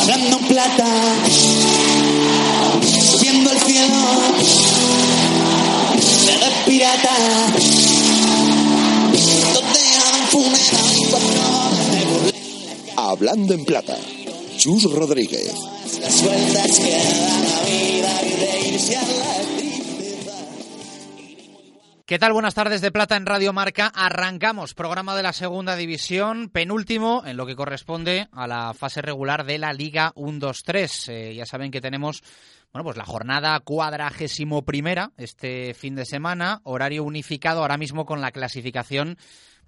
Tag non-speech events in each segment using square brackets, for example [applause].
Hablando plata, subiendo el cielo, de pirata, Hablando en plata, Chus Rodríguez. Las sueltas que da la vida y de irse a la ¿Qué tal? Buenas tardes de Plata en Radio Marca. Arrancamos programa de la Segunda División, penúltimo en lo que corresponde a la fase regular de la Liga 1-2-3. Eh, ya saben que tenemos bueno, pues la jornada cuadragésimo primera este fin de semana, horario unificado ahora mismo con la clasificación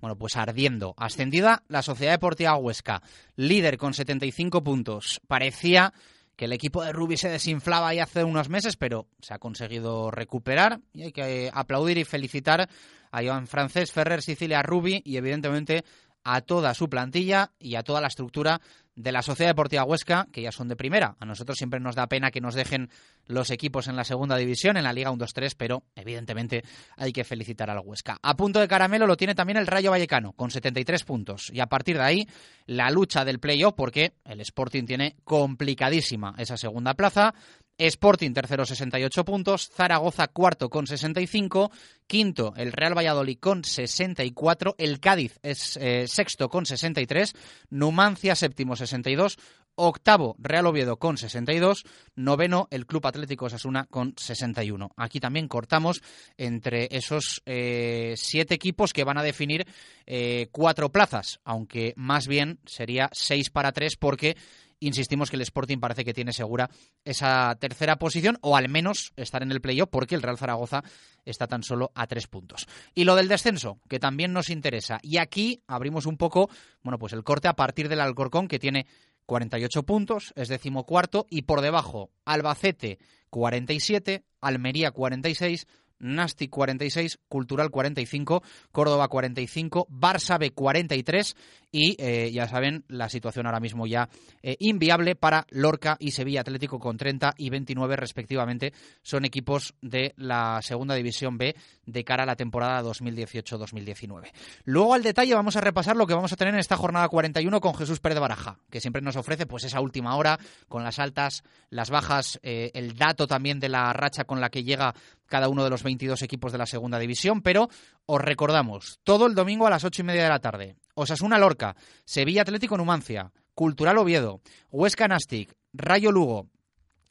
bueno, pues ardiendo. Ascendida la Sociedad Deportiva Huesca, líder con 75 puntos. Parecía que el equipo de Rubi se desinflaba ya hace unos meses, pero se ha conseguido recuperar y hay que aplaudir y felicitar a Joan Francés, Ferrer, Sicilia, Rubi y evidentemente a toda su plantilla y a toda la estructura de la Sociedad Deportiva Huesca, que ya son de primera. A nosotros siempre nos da pena que nos dejen los equipos en la segunda división, en la Liga 1-2-3, pero evidentemente hay que felicitar al Huesca. A punto de caramelo lo tiene también el Rayo Vallecano, con 73 puntos. Y a partir de ahí, la lucha del playoff, porque el Sporting tiene complicadísima esa segunda plaza. Sporting tercero 68 puntos, Zaragoza cuarto con 65, quinto el Real Valladolid con 64, el Cádiz es eh, sexto con 63, Numancia séptimo 62, octavo Real Oviedo con 62, noveno el Club Atlético Osasuna con 61. Aquí también cortamos entre esos eh, siete equipos que van a definir eh, cuatro plazas, aunque más bien sería seis para tres porque insistimos que el Sporting parece que tiene segura esa tercera posición o al menos estar en el playoff porque el Real Zaragoza está tan solo a tres puntos. Y lo del descenso, que también nos interesa. Y aquí abrimos un poco, bueno, pues el corte a partir del Alcorcón que tiene 48 puntos, es decimocuarto, y por debajo Albacete 47, Almería 46, Nasti 46, Cultural 45, Córdoba 45, Barça B 43 y eh, ya saben la situación ahora mismo ya eh, inviable para Lorca y Sevilla Atlético con 30 y 29 respectivamente. Son equipos de la Segunda División B de cara a la temporada 2018-2019. Luego al detalle vamos a repasar lo que vamos a tener en esta jornada 41 con Jesús Pérez de Baraja, que siempre nos ofrece pues esa última hora con las altas, las bajas, eh, el dato también de la racha con la que llega cada uno de los 22 equipos de la segunda división, pero os recordamos, todo el domingo a las ocho y media de la tarde, Osasuna Lorca, Sevilla Atlético Numancia, Cultural Oviedo, Huesca Nastic, Rayo Lugo,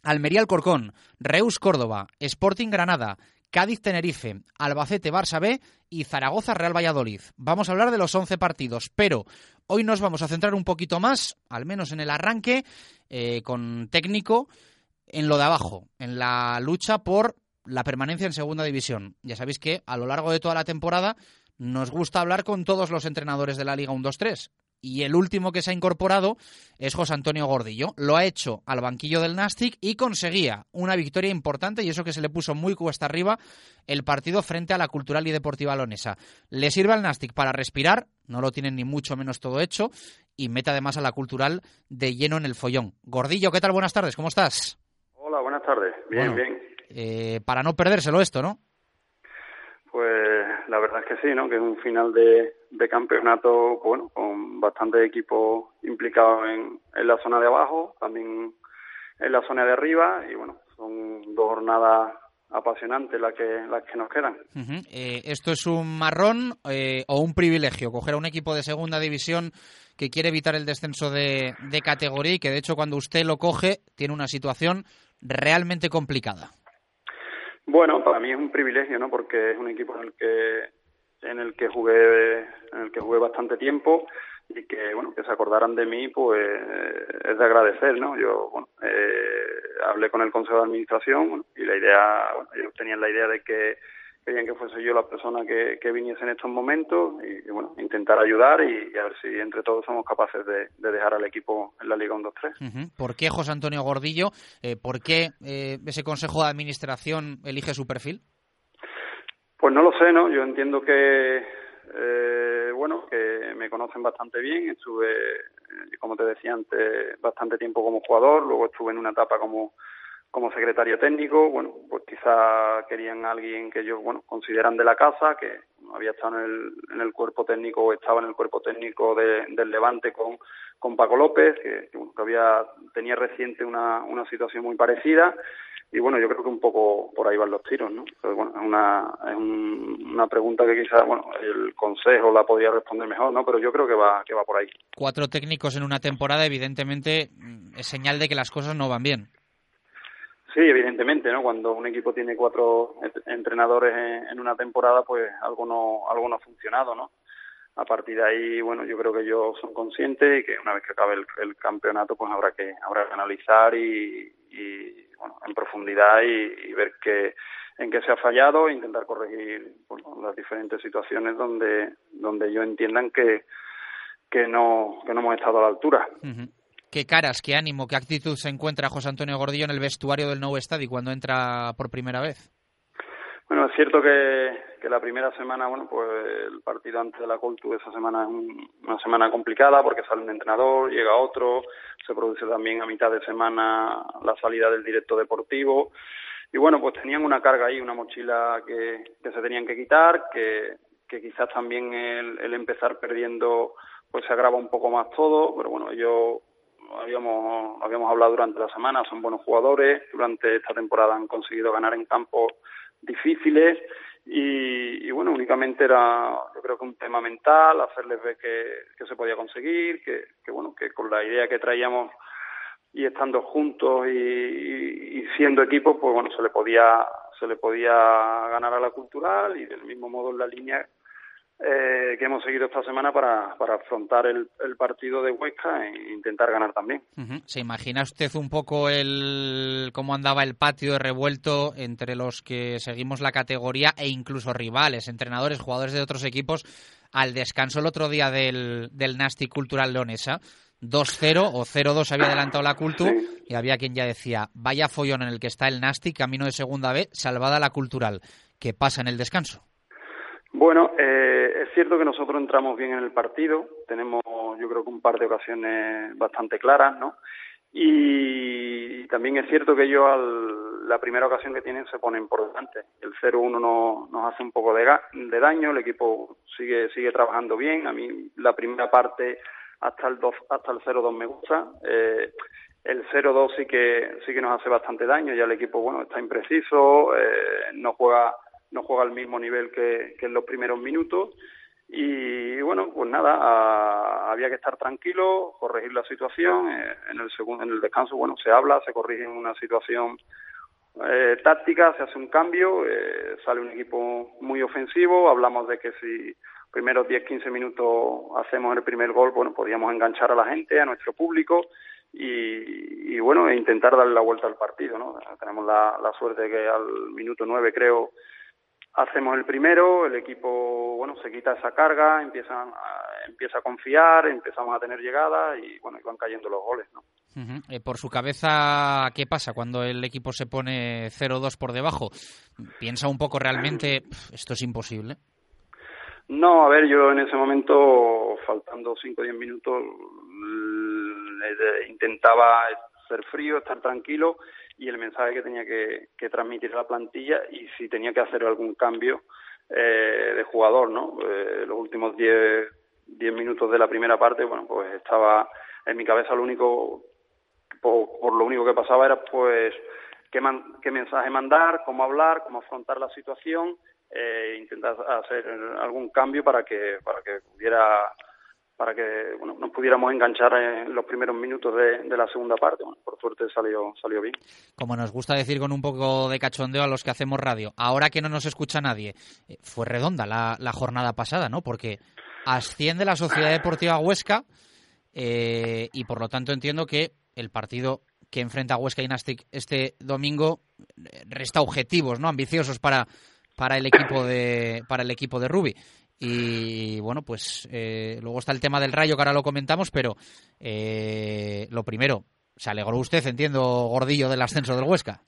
Almería Alcorcón, Reus Córdoba, Sporting Granada, Cádiz Tenerife, Albacete Barça B y Zaragoza Real Valladolid. Vamos a hablar de los 11 partidos, pero hoy nos vamos a centrar un poquito más, al menos en el arranque, eh, con técnico, en lo de abajo, en la lucha por la permanencia en segunda división. Ya sabéis que a lo largo de toda la temporada nos gusta hablar con todos los entrenadores de la Liga 1-2-3. Y el último que se ha incorporado es José Antonio Gordillo. Lo ha hecho al banquillo del Nastic y conseguía una victoria importante y eso que se le puso muy cuesta arriba el partido frente a la Cultural y Deportiva Lonesa. Le sirve al Nastic para respirar, no lo tienen ni mucho menos todo hecho y mete además a la Cultural de lleno en el follón. Gordillo, ¿qué tal? Buenas tardes, ¿cómo estás? Hola, buenas tardes. Bien, bien. Eh, para no perdérselo esto, ¿no? Pues la verdad es que sí, ¿no? Que es un final de, campeonato, bueno, con bastantes equipos implicados en, en la zona de abajo, también en la zona de arriba, y bueno, son dos jornadas apasionantes las que, las que nos quedan. Eh, ¿Esto es un marrón eh, o un privilegio? Coger a un equipo de segunda división que quiere evitar el descenso de, de categoría y que de hecho cuando usted lo coge tiene una situación realmente complicada. Bueno, para mí es un privilegio, ¿no? Porque es un equipo en el que en el que jugué en el que jugué bastante tiempo y que bueno que se acordaran de mí pues es de agradecer no yo bueno eh, hablé con el consejo de administración y la idea bueno, ellos tenían la idea de que querían que fuese yo la persona que, que viniese en estos momentos y, bueno, intentar ayudar y, a ver si entre todos somos capaces de, dejar al equipo en la Liga 1-2-3. ¿Por qué José Antonio Gordillo? Eh, ¿Por qué eh, ese Consejo de Administración elige su perfil? Pues no lo sé, ¿no? Yo entiendo que, eh, bueno, que me conocen bastante bien. Estuve, como te decía antes, bastante tiempo como jugador, luego estuve en una etapa como como secretario técnico, bueno, pues quizá querían a alguien que ellos, bueno, consideran de la casa, que había estado en el, en el cuerpo técnico o estaba en el cuerpo técnico del Levante con, con Paco López, que, que, había, tenía reciente una, una situación muy parecida. Y bueno, yo creo que un poco por ahí van los tiros, ¿no? Bueno, es una, es una pregunta que quizás, bueno, el consejo la podría responder mejor, ¿no? Pero yo creo que va, que va por ahí. Cuatro técnicos en una temporada, evidentemente, es señal de que las cosas no van bien. Sí, evidentemente, ¿no? Cuando un equipo tiene cuatro entrenadores en, una temporada, pues algo no, algo no ha funcionado, ¿no? A partir de ahí, bueno, yo creo que ellos son conscientes y que una vez que acabe el, campeonato, pues habrá que, habrá que analizar y, bueno, en profundidad y, ver qué, en qué se ha fallado e intentar corregir las diferentes situaciones donde, donde ellos entiendan que, que no, que no hemos estado a la altura qué caras, qué ánimo, qué actitud se encuentra José Antonio Gordillo en el vestuario del nuevo estadio cuando entra por primera vez. Bueno, es cierto que, la primera semana, bueno, pues el partido antes de la Coltu, esa semana es una semana complicada porque sale un entrenador, llega otro, se produce también a mitad de semana la salida del directo deportivo. Y bueno, pues tenían una carga ahí, una mochila que, que se tenían que quitar, que, quizás también el, el empezar perdiendo pues se agrava un poco más todo, pero bueno, yo habíamos, habíamos hablado durante la semana, son buenos jugadores, durante esta temporada han conseguido ganar en campos difíciles y, bueno, únicamente era yo creo que un tema mental, hacerles ver que, se podía conseguir, que, que, bueno, que con la idea que traíamos y estando juntos y, y, siendo equipo, pues bueno, se le podía se le podía ganar a la cultural y del mismo modo en la línea eh, que hemos seguido esta semana para, para afrontar el, partido de Huesca e intentar ganar también. ¿Se imagina usted un poco el cómo andaba el patio de revuelto entre los que seguimos la categoría e incluso rivales, entrenadores, jugadores de otros equipos al descanso el otro día del, del Nasty Cultural Leonesa? 2-0 o 0-2 había adelantado la Cultu y había quien ya decía, vaya follón en el que está el Nasty, camino de segunda B, salvada la Cultural. ¿Qué pasa en el descanso? Bueno, eh, es cierto que nosotros entramos bien en el partido, tenemos yo creo que un par de ocasiones bastante claras, ¿no? Y también es cierto que ellos al, la primera ocasión que tienen se ponen por delante. El 0-1 no, nos hace un poco de, de, daño, el equipo sigue sigue trabajando bien. A mí la primera parte hasta el 2, hasta el 0-2 me gusta. Eh, el 0-2 sí que sí que nos hace bastante daño, ya el equipo bueno está impreciso, eh, no juega no juega al mismo nivel que, en los primeros minutos. Y bueno, pues nada, había que estar tranquilo, corregir la situación. Eh, en el segundo, en el descanso, bueno, se habla, se corrige una situación eh, táctica, se hace un cambio, eh, sale un equipo muy ofensivo. Hablamos de que si primeros 10-15 minutos hacemos el primer gol, bueno, podíamos enganchar a la gente, a nuestro público. Y, y bueno, e intentar darle la vuelta al partido, ¿no? Tenemos la, la suerte que al minuto 9, creo, hacemos el primero, el equipo bueno se quita esa carga, empiezan a, empieza a confiar, empezamos a tener llegadas y bueno, van cayendo los goles, ¿no? Eh, por su cabeza, ¿qué pasa cuando el equipo se pone 0-2 por debajo? ¿Piensa un poco realmente, [clears throat] esto es imposible? No, a ver, yo en ese momento, faltando 5 o 10 minutos, intentaba ser frío, estar tranquilo y el mensaje que tenía que, transmitir a la plantilla y si tenía que hacer algún cambio eh, de jugador, ¿no? Eh, los últimos 10 diez minutos de la primera parte, bueno, pues estaba en mi cabeza lo único, por, lo único que pasaba era pues qué, qué mensaje mandar, cómo hablar, cómo afrontar la situación, eh, intentar hacer algún cambio para que para que pudiera para que bueno, nos pudiéramos enganchar en los primeros minutos de, la segunda parte. Bueno, por suerte salió, salió bien. Como nos gusta decir con un poco de cachondeo a los que hacemos radio, ahora que no nos escucha nadie, eh, fue redonda la, jornada pasada, ¿no? Porque asciende la Sociedad Deportiva Huesca eh, y por lo tanto entiendo que el partido que enfrenta a Huesca y Nastic este domingo eh, resta objetivos, ¿no? Ambiciosos para para el equipo de para el equipo de Rubi. Y bueno, pues eh, luego está el tema del Rayo, que ahora lo comentamos, pero eh, lo primero, se alegró usted, entiendo, Gordillo, del ascenso del Huesca.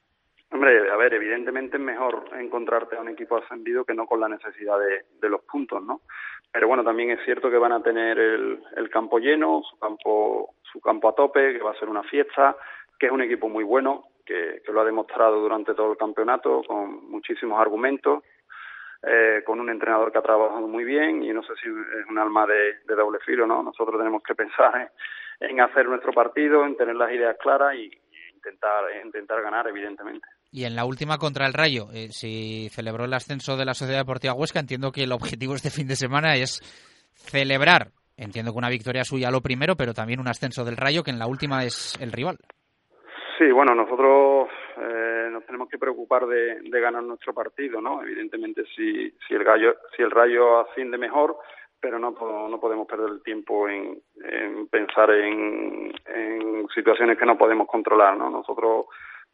Hombre, a ver, evidentemente es mejor encontrarte a un equipo ascendido que no con la necesidad de, los puntos, ¿no? Pero bueno, también es cierto que van a tener el, el campo lleno, su campo, su campo a tope, que va a ser una fiesta, que es un equipo muy bueno, que, que lo ha demostrado durante todo el campeonato con muchísimos argumentos, eh, con un entrenador que ha trabajado muy bien y no sé si es un alma de, de doble filo, ¿no? Nosotros tenemos que pensar en, en hacer nuestro partido, en tener las ideas claras y, y intentar, intentar ganar, evidentemente. Y en la última contra el Rayo, eh, si celebró el ascenso de la Sociedad Deportiva Huesca, entiendo que el objetivo este fin de semana es celebrar, entiendo que una victoria suya lo primero, pero también un ascenso del Rayo, que en la última es el rival. Sí, bueno, nosotros eh, nos tenemos que preocupar de, ganar nuestro partido, ¿no? Evidentemente, si, si el gallo, si el Rayo asciende mejor, pero no, no podemos perder el tiempo en, en pensar en, en situaciones que no podemos controlar, ¿no? Nosotros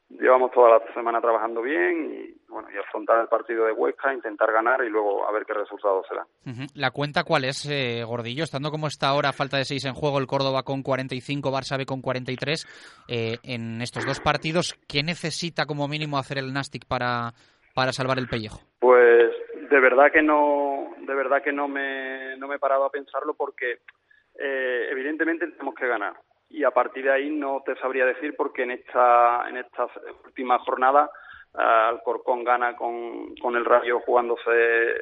llevamos toda la semana trabajando bien y bueno y afrontar el partido de Huesca, intentar ganar y luego a ver qué resultado será. Uh -huh. ¿La cuenta cuál es, eh, Gordillo? Estando como está ahora, falta de seis en juego, el Córdoba con 45, Barça B con 43, eh, en estos dos partidos, ¿qué necesita como mínimo hacer el Nastic para, para salvar el pellejo? Pues de verdad que no, de verdad que no me, no me he parado a pensarlo porque eh, evidentemente tenemos que ganar y a partir de ahí no te sabría decir porque en esta en esta última jornada uh, Alcorcón gana con, con el Rayo jugándose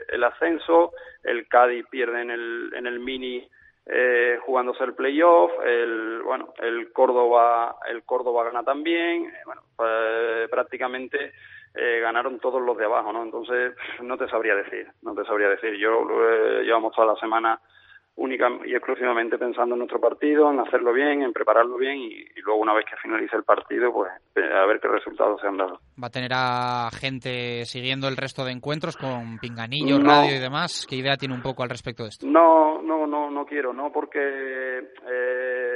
el ascenso, el Cádiz pierde en el en el mini eh, jugándose el playoff, el bueno el Córdoba el Córdoba gana también, eh, bueno pues, prácticamente eh, ganaron todos los de abajo, ¿no? Entonces no te sabría decir, no te sabría decir. Yo eh, llevamos toda la semana única y exclusivamente pensando en nuestro partido, en hacerlo bien, en prepararlo bien y, y, luego una vez que finalice el partido, pues a ver qué resultados se han dado. ¿Va a tener a gente siguiendo el resto de encuentros con pinganillo, no, radio y demás? ¿Qué idea tiene un poco al respecto de esto? No, no, no, no quiero, no porque eh,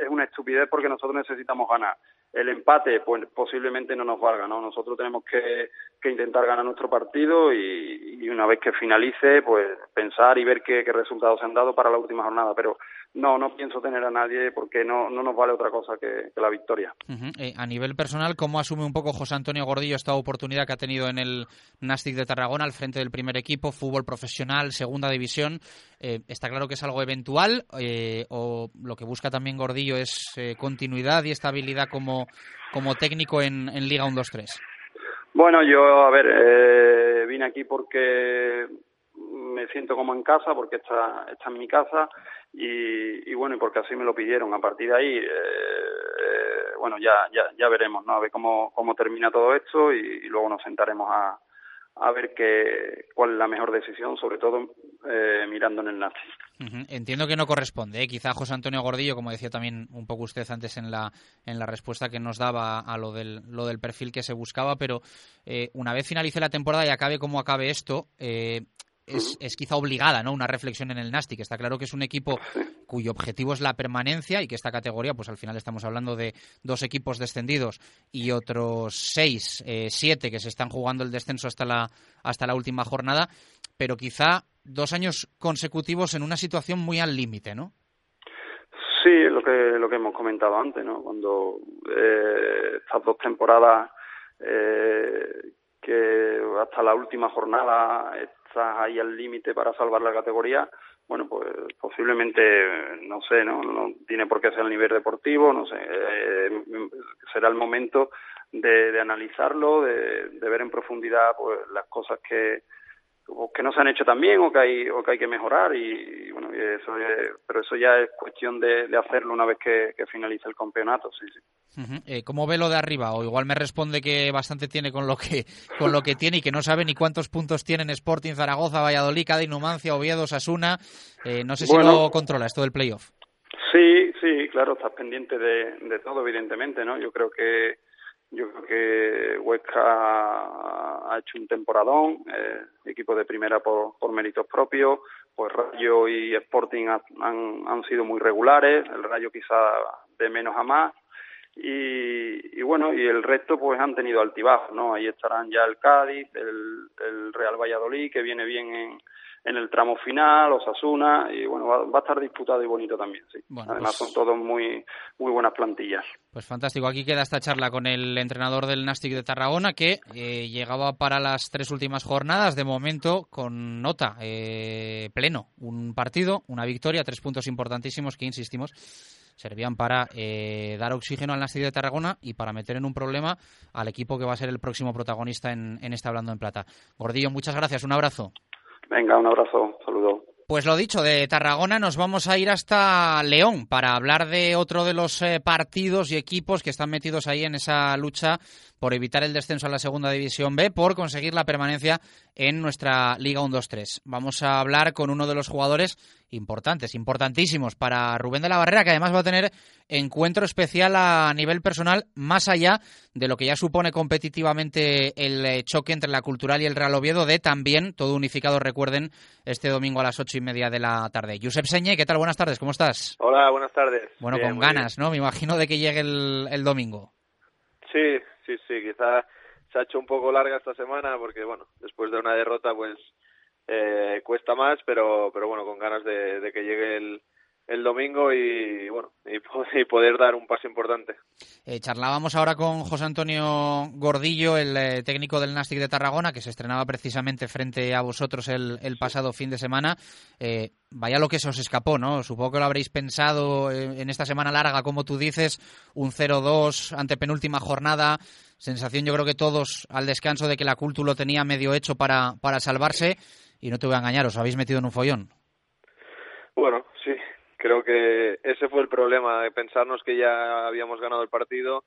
es una estupidez porque nosotros necesitamos ganar el empate pues posiblemente no nos valga, ¿no? Nosotros tenemos que, que intentar ganar nuestro partido y, y, una vez que finalice, pues pensar y ver qué, qué, resultados se han dado para la última jornada. Pero no, no pienso tener a nadie porque no, no nos vale otra cosa que, que la victoria. Uh -huh. eh, a nivel personal, ¿cómo asume un poco José Antonio Gordillo esta oportunidad que ha tenido en el Nastic de Tarragona al frente del primer equipo, fútbol profesional, segunda división? Eh, está claro que es algo eventual eh, o lo que busca también Gordillo es continuidad y estabilidad como, como técnico en, en Liga 1-2-3. Bueno, yo, a ver, eh, vine aquí porque me siento como en casa, porque esta, esta es mi casa y, y, bueno, y porque así me lo pidieron. A partir de ahí, eh, bueno, ya, ya, ya veremos, ¿no? A ver cómo, cómo termina todo esto y, luego nos sentaremos a, a ver qué, cuál es la mejor decisión, sobre todo eh, mirando en el Nazi. Entiendo que no corresponde. ¿eh? Quizá José Antonio Gordillo, como decía también un poco usted antes en la, en la respuesta que nos daba a lo del, lo del perfil que se buscaba, pero eh, una vez finalice la temporada y acabe como acabe esto, eh, es, es, quizá obligada, ¿no? Una reflexión en el Nastic. Está claro que es un equipo cuyo objetivo es la permanencia y que esta categoría, pues al final estamos hablando de dos equipos descendidos y otros seis, eh, siete que se están jugando el descenso hasta la, hasta la última jornada, pero quizá dos años consecutivos en una situación muy al límite, ¿no? Sí, lo que lo que hemos comentado antes, ¿no? Cuando eh, estas dos temporadas eh, que hasta la última jornada estás ahí al límite para salvar la categoría, bueno, pues posiblemente, no sé, ¿no? No tiene por qué ser a nivel deportivo, no sé, eh, será el momento de, de analizarlo, de, de, ver en profundidad pues las cosas que, que no se han hecho tan bien o que hay, o que, hay que mejorar y, y bueno, y eso es, pero eso ya es cuestión de, de hacerlo una vez que, que finalice el campeonato, sí, sí. Uh -huh. eh, ¿Cómo ve lo de arriba? O igual me responde que bastante tiene con lo que con lo que tiene y que no sabe ni cuántos puntos tienen Sporting, Zaragoza, Valladolid, Cádiz, Numancia, Oviedo, Sasuna. Eh, no sé si bueno, lo controla esto del playoff. Sí, sí, claro, estás pendiente de, de todo, evidentemente, ¿no? Yo creo que yo creo que Huesca ha hecho un temporadón, eh, equipo de primera por, méritos propios, pues Rayo y Sporting han, han sido muy regulares, el Rayo quizá de menos a más, y, y, bueno, y el resto pues han tenido altibajos, ¿no? Ahí estarán ya el Cádiz, el, el Real Valladolid, que viene bien en, en el tramo final, Osasuna, y bueno, va, va a estar disputado y bonito también, sí. Bueno, Además pues- son todos muy, muy buenas plantillas. Pues fantástico. Aquí queda esta charla con el entrenador del Nastic de Tarragona que eh, llegaba para las tres últimas jornadas, de momento con nota eh, pleno. Un partido, una victoria, tres puntos importantísimos que, insistimos, servían para eh, dar oxígeno al Nastic de Tarragona y para meter en un problema al equipo que va a ser el próximo protagonista en, en este Hablando en Plata. Gordillo, muchas gracias. Un abrazo. Venga, un abrazo, saludos. Pues lo dicho, de Tarragona nos vamos a ir hasta León para hablar de otro de los eh, partidos y equipos que están metidos ahí en esa lucha por evitar el descenso a la Segunda División B, por conseguir la permanencia en nuestra Liga 1-2-3. Vamos a hablar con uno de los jugadores importantes, importantísimos para Rubén de la Barrera, que además va a tener encuentro especial a nivel personal, más allá de lo que ya supone competitivamente el eh, choque entre la Cultural y el Real Oviedo, de también, todo unificado, recuerden, este domingo a las ocho y media de la tarde. Josep Señé, ¿qué tal? Buenas tardes, ¿cómo estás? Hola, buenas tardes. Bueno, Bien, con ganas, ¿no? Me imagino de que llegue el, el domingo. Sí, sí, sí, quizá se ha hecho un poco larga esta semana porque, bueno, después de una derrota, pues eh, cuesta más, pero, pero bueno, con ganas de, de que llegue el, el domingo y, bueno, y, po- [laughs] y poder dar un paso importante. Eh, charlábamos ahora con José Antonio Gordillo, el eh, técnico del Nastic de Tarragona, que se estrenaba precisamente frente a vosotros el, el pasado fin de semana. Eh, vaya lo que se os escapó, ¿no? Supongo que lo habréis pensado en esta semana larga, como tú dices, un 0-2 ante penúltima jornada. Sensación, yo creo que todos al descanso de que la Cultu lo tenía medio hecho para, para salvarse. Y no te voy a engañar, os habéis metido en un follón. Bueno, creo que ese fue el problema, de pensarnos que ya habíamos ganado el partido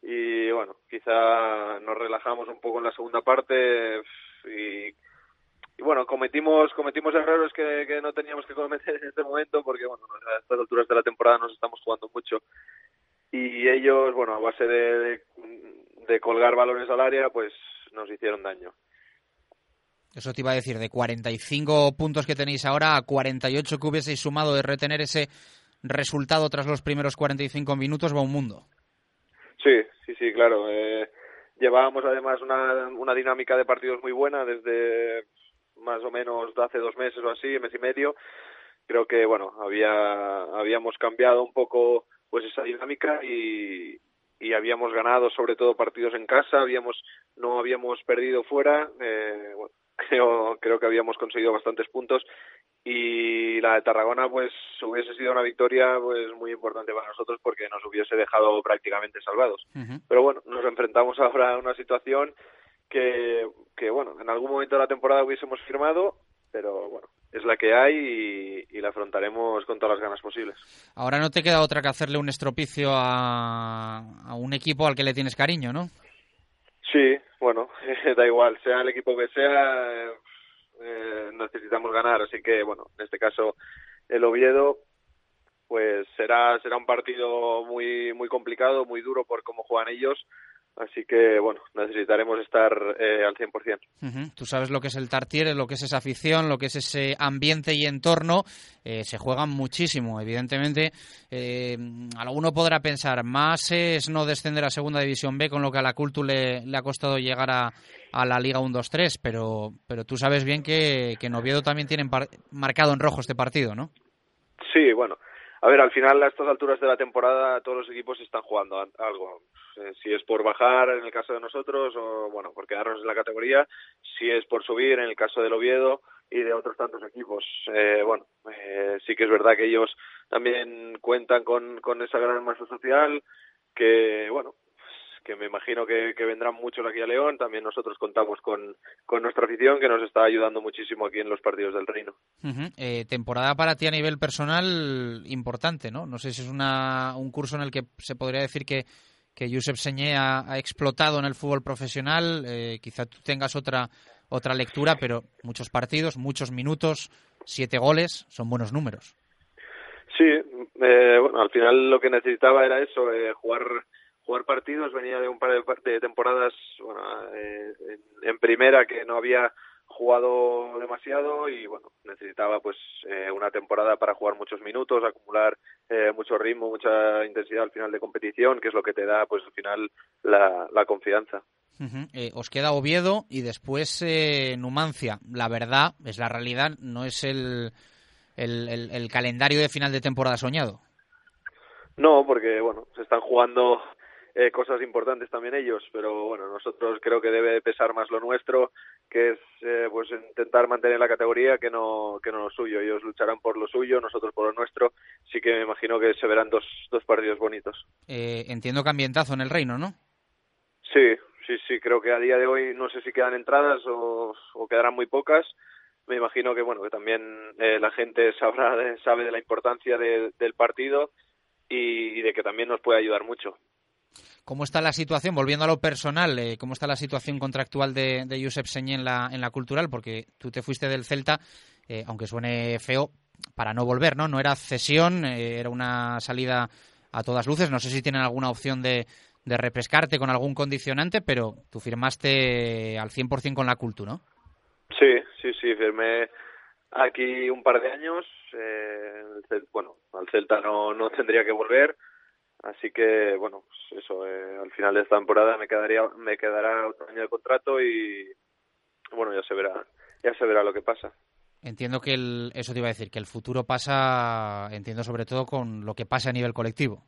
y bueno, quizá nos relajamos un poco en la segunda parte y, y bueno, cometimos cometimos errores que, no teníamos que cometer en este momento porque bueno, a estas alturas de la temporada nos estamos jugando mucho y ellos, bueno, a base de, de, de colgar balones al área, pues nos hicieron daño. Eso te iba a decir, de 45 puntos que tenéis ahora a 48 que hubieseis sumado de retener ese resultado tras los primeros 45 minutos, va un mundo. Sí, sí, sí, claro. Eh, llevábamos además una, una dinámica de partidos muy buena desde más o menos hace dos meses o así, mes y medio. Creo que, bueno, había, habíamos cambiado un poco pues esa dinámica y, y habíamos ganado sobre todo partidos en casa, habíamos no habíamos perdido fuera. Eh, bueno, creo, creo que habíamos conseguido bastantes puntos y la de Tarragona pues hubiese sido una victoria pues muy importante para nosotros porque nos hubiese dejado prácticamente salvados. Pero bueno, nos enfrentamos ahora a una situación que, que bueno, en algún momento de la temporada hubiésemos firmado, pero bueno, es la que hay y, y la afrontaremos con todas las ganas posibles. Ahora no te queda otra que hacerle un estropicio a, a un equipo al que le tienes cariño, ¿no? Sí, bueno, [laughs] da igual, sea el equipo que sea, eh, necesitamos ganar, así que bueno, en este caso el Oviedo pues será será un partido muy muy complicado, muy duro por cómo juegan ellos, así que bueno, necesitaremos estar eh, al 100%. Ujú. Tú sabes lo que es el Tartiere, lo que es esa afición, lo que es ese ambiente y entorno. Eh, se juegan muchísimo, evidentemente. Eh, alguno podrá pensar, más es no descender a Segunda División B, con lo que a la Cultu le, le ha costado llegar a, a la Liga 1-2-3, pero, pero tú sabes bien que, que en Oviedo también tienen marcado en rojo este partido, ¿no? Sí, bueno. A ver, al final a estas alturas de la temporada todos los equipos están jugando algo. Eh, si es por bajar en el caso de nosotros o bueno, por quedarnos en la categoría, si es por subir en el caso del Oviedo y de otros tantos equipos. Eh, bueno, eh, sí que es verdad que ellos también cuentan con, con esa gran masa social que bueno, que me imagino que, que vendrán muchos aquí a León. También nosotros contamos con, con nuestra afición que nos está ayudando muchísimo aquí en los partidos del Reino. Eh, temporada para ti a nivel personal importante, ¿no? No sé si es una, un curso en el que se podría decir que, que Josep Señé ha, ha explotado en el fútbol profesional. Eh, quizá tú tengas otra, otra lectura, pero muchos partidos, muchos minutos, siete goles, son buenos números. Sí, eh, bueno, al final lo que necesitaba era eso, eh, jugar jugar partidos. Venía de un par de, de temporadas bueno, eh, en, en primera que no había jugado demasiado y bueno necesitaba pues eh, una temporada para jugar muchos minutos acumular eh, mucho ritmo mucha intensidad al final de competición que es lo que te da pues al final la, la confianza. Eh, os queda Oviedo y después eh, Numancia. La verdad es la realidad no es el, el, el, el calendario de final de temporada soñado. No porque bueno se están jugando eh, cosas importantes también ellos, pero bueno, nosotros creo que debe pesar más lo nuestro, que es eh, pues intentar mantener la categoría que no que no lo suyo. Ellos lucharán por lo suyo, nosotros por lo nuestro. Sí que me imagino que se verán dos, dos partidos bonitos. Eh, entiendo que ambientazo en el reino, ¿no? Sí, sí, sí. Creo que a día de hoy no sé si quedan entradas o, o quedarán muy pocas. Me imagino que bueno que también eh, la gente sabrá sabe de la importancia de, del partido y, y de que también nos puede ayudar mucho. ¿Cómo está la situación, volviendo a lo personal, eh, cómo está la situación contractual de, de Josep Señé en la, en la cultural? Porque tú te fuiste del Celta, eh, aunque suene feo, para no volver, ¿no? No era cesión, eh, era una salida a todas luces. No sé si tienen alguna opción de, de repescarte con algún condicionante, pero tú firmaste al 100% con la cultu, ¿no? Sí, sí, sí, firmé aquí un par de años. Eh, bueno, al Celta no, no tendría que volver Así que, bueno, pues eso, eh, al final de esta temporada me quedaría me quedará otro año de contrato y, bueno, ya se verá ya se verá lo que pasa. Entiendo que el, eso te iba a decir, que el futuro pasa, entiendo sobre todo con lo que pasa a nivel colectivo.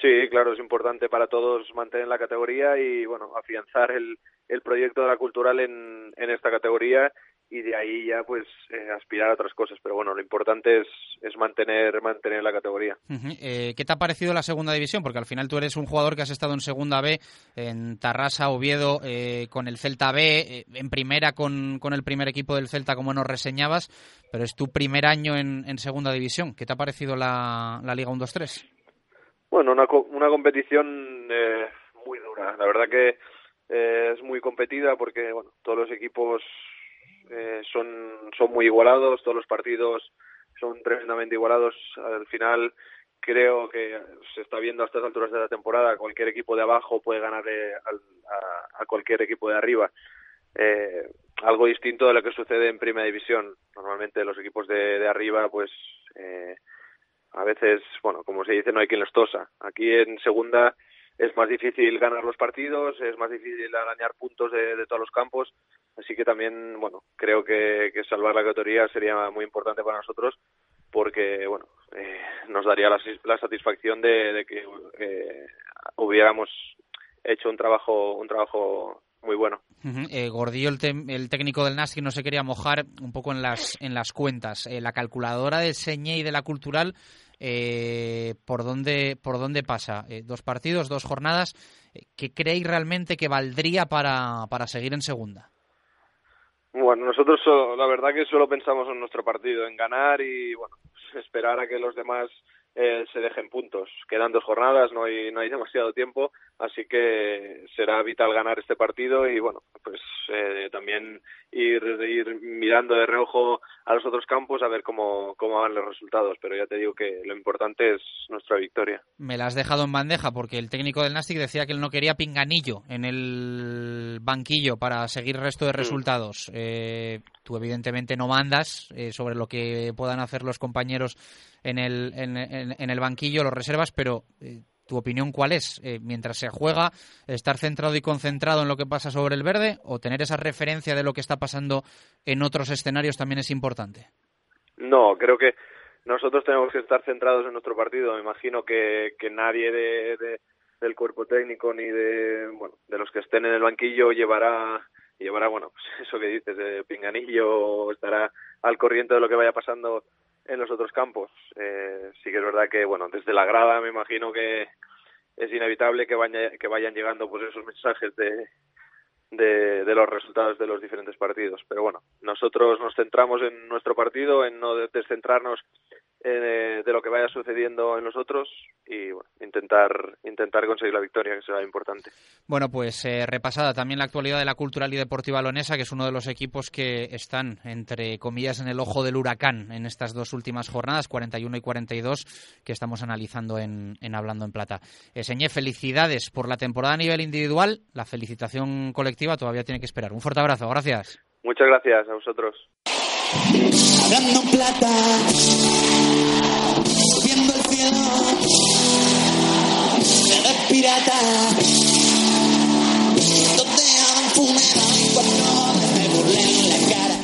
Sí, claro, es importante para todos mantener la categoría y, bueno, afianzar el, el proyecto de la cultural en, en esta categoría y de ahí ya pues eh, aspirar a otras cosas pero bueno lo importante es, es mantener mantener la categoría uh -huh. eh, ¿qué te ha parecido la segunda división? porque al final tú eres un jugador que has estado en segunda B en Tarrasa, Oviedo eh, con el Celta B eh, en primera con, con el primer equipo del Celta como nos reseñabas pero es tu primer año en, en segunda división ¿qué te ha parecido la, la Liga 1-2-3? Bueno, una, una competición eh, muy dura la verdad que es muy competida porque bueno todos los equipos eh, son, son muy igualados, todos los partidos son tremendamente igualados. Al final creo que se está viendo a estas alturas de la temporada, cualquier equipo de abajo puede ganarle al, a, a, cualquier equipo de arriba. Eh, algo distinto de lo que sucede en primera división. Normalmente los equipos de, de arriba, pues eh, a veces, bueno, como se dice, no hay quien los tosa. Aquí en segunda es más difícil ganar los partidos, es más difícil arañar puntos de, de todos los campos, así que también, bueno, creo que, salvar la categoría sería muy importante para nosotros porque, bueno, eh, nos daría la, satisfacción de, de que eh, hubiéramos hecho un trabajo, un trabajo muy bueno. Eh, Gordillo, el, el, técnico del Nastic, no se quería mojar un poco en las, en las cuentas. Eh, la calculadora del Señé y de la Cultural, eh, ¿por, dónde, ¿por dónde pasa? Eh, dos partidos, dos jornadas. ¿Qué creéis realmente que valdría para, para seguir en segunda? Bueno, nosotros la verdad que solo pensamos en nuestro partido, en ganar y bueno, esperar a que los demás eh, se dejen puntos. Quedan dos jornadas, no hay, no hay demasiado tiempo, así que será vital ganar este partido y bueno, pues eh, también ir, ir mirando de reojo a los otros campos a ver cómo, cómo van los resultados, pero ya te digo que lo importante es nuestra victoria. Me la has dejado en bandeja porque el técnico del Nastic decía que él no quería pinganillo en el banquillo para seguir el resto de resultados. Mm. Eh, tú evidentemente no mandas eh, sobre lo que puedan hacer los compañeros en el, en, en, en el banquillo, los reservas, pero eh, ¿tu opinión cuál es? Eh, mientras se juega, estar centrado y concentrado en lo que pasa sobre el verde o tener esa referencia de lo que está pasando en otros escenarios también es importante? No, creo que nosotros tenemos que estar centrados en nuestro partido. Me imagino que, que nadie de, de, del cuerpo técnico ni de, bueno, de los que estén en el banquillo llevará llevará, bueno, pues [laughs] eso que dices, de pinganillo, estará al corriente de lo que vaya pasando en los otros campos. Eh, sí que es verdad que, bueno, desde la grada me imagino que es inevitable que, vaya, que vayan llegando pues esos mensajes de, de, los resultados de los diferentes partidos. Pero bueno, nosotros nos centramos en nuestro partido, en no descentrarnos eh, de lo que vaya sucediendo en los otros y bueno, intentar intentar conseguir la victoria, que será importante. Bueno, pues eh, repasada también la actualidad de la Cultural y Deportiva Lonesa, que es uno de los equipos que están, entre comillas, en el ojo del huracán en estas dos últimas jornadas, 41 y 42, que estamos analizando en, en Hablando en Plata. Eh, Señé, felicidades por la temporada a nivel individual, la felicitación colectiva todavía tiene que esperar. Un fuerte abrazo, gracias. Muchas gracias a vosotros.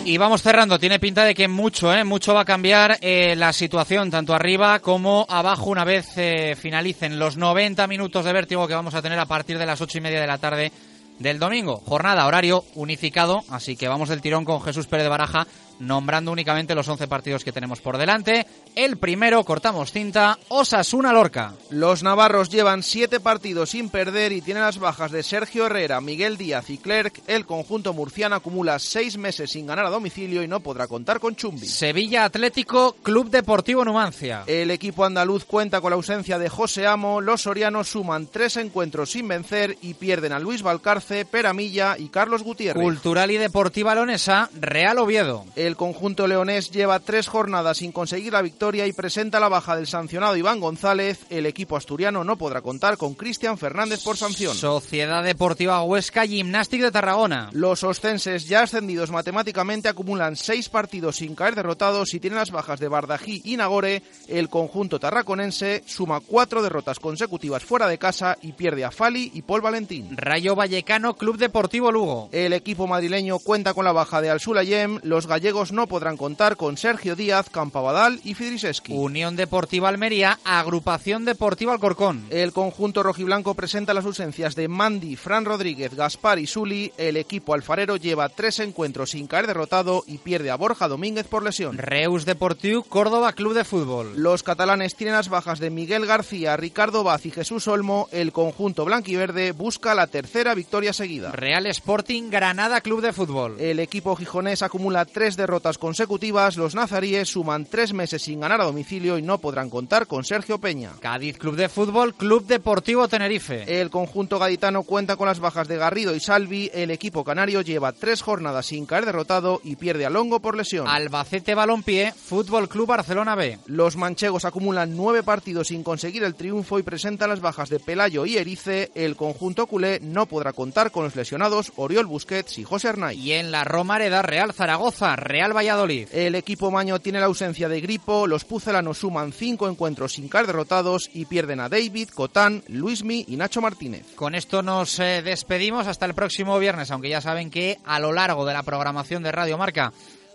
Y vamos cerrando, tiene pinta de que mucho, ¿eh? mucho va a cambiar eh, la situación, tanto arriba como abajo, una vez eh, finalicen los 90 minutos de vértigo que vamos a tener a partir de las ocho y media de la tarde del domingo. Jornada, horario unificado, así que vamos del tirón con Jesús Pérez de Baraja, nombrando únicamente los 11 partidos que tenemos por delante. El primero, cortamos cinta, Osasuna Lorca. Los navarros llevan siete partidos sin perder y tienen las bajas de Sergio Herrera, Miguel Díaz y Clerc. El conjunto murciano acumula seis meses sin ganar a domicilio y no podrá contar con Chumbi. Sevilla Atlético, Club Deportivo Numancia. El equipo andaluz cuenta con la ausencia de José Amo. Los sorianos suman tres encuentros sin vencer y pierden a Luis Valcarce, Peramilla y Carlos Gutiérrez. Cultural y Deportiva Leonesa, Real Oviedo. El conjunto leonés lleva tres jornadas sin conseguir la victoria y presenta la baja del sancionado Iván González. El equipo asturiano no podrá contar con Cristian Fernández por sanción. Sociedad Deportiva Huesca, Gimnástic de Tarragona. Los ostenses ya ascendidos matemáticamente acumulan seis partidos sin caer derrotados y tienen las bajas de Bardají y Nagore. El conjunto tarraconense suma cuatro derrotas consecutivas fuera de casa y pierde a Fali y Paul Valentín. Rayo Vallecano, Club Deportivo Lugo. El equipo madrileño cuenta con la baja de Alsulayem. Los gallegos no podrán contar con Sergio Díaz, Campabadal y Fidriseski. Unión Deportiva Almería, Agrupación Deportiva Alcorcón. El conjunto rojiblanco presenta las ausencias de Mandi, Fran Rodríguez, Gaspar y Suli. El equipo alfarero lleva tres encuentros sin caer derrotado y pierde a Borja Domínguez por lesión. Reus Deportiu, Córdoba Club de Fútbol. Los catalanes tienen las bajas de Miguel García, Ricardo Baz y Jesús Olmo. El conjunto blanquiverde busca la tercera victoria seguida. Real Sporting, Granada Club de Fútbol. El equipo gijonés acumula tres derrotas consecutivas. Los nazaríes suman tres meses sin ganar a domicilio y no podrán contar con Sergio Peña. Cádiz Club de Fútbol, Club Deportivo Tenerife. El conjunto gaditano cuenta con las bajas de Garrido y Salvi. El equipo canario lleva tres jornadas sin caer derrotado y pierde a Longo por lesión. Albacete Balompié, Fútbol Club Barcelona B. Los manchegos acumulan nueve partidos sin conseguir el triunfo y presentan las bajas de Pelayo y Erice. El conjunto culé no podrá contar con los lesionados Oriol Busquets y José Hernay. Y en la Romareda, Real Zaragoza, Real Valladolid. El equipo maño tiene la ausencia de Gripo. Los pucelanos suman cinco encuentros sin caer derrotados y pierden a David, Cotán, Luismi y Nacho Martínez. Con esto nos eh, despedimos hasta el próximo viernes, aunque ya saben que a lo largo de la programación de Radio Marca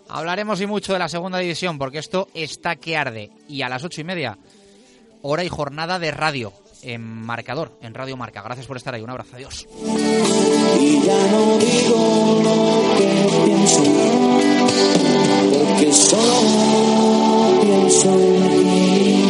hablaremos y mucho de la segunda división, porque esto está que arde. Y a las ocho y media, hora y jornada de radio en marcador, en Radio Marca. Gracias por estar ahí. Un abrazo. Adiós. Y ya no digo lo que pienso, que solo pienso en ti.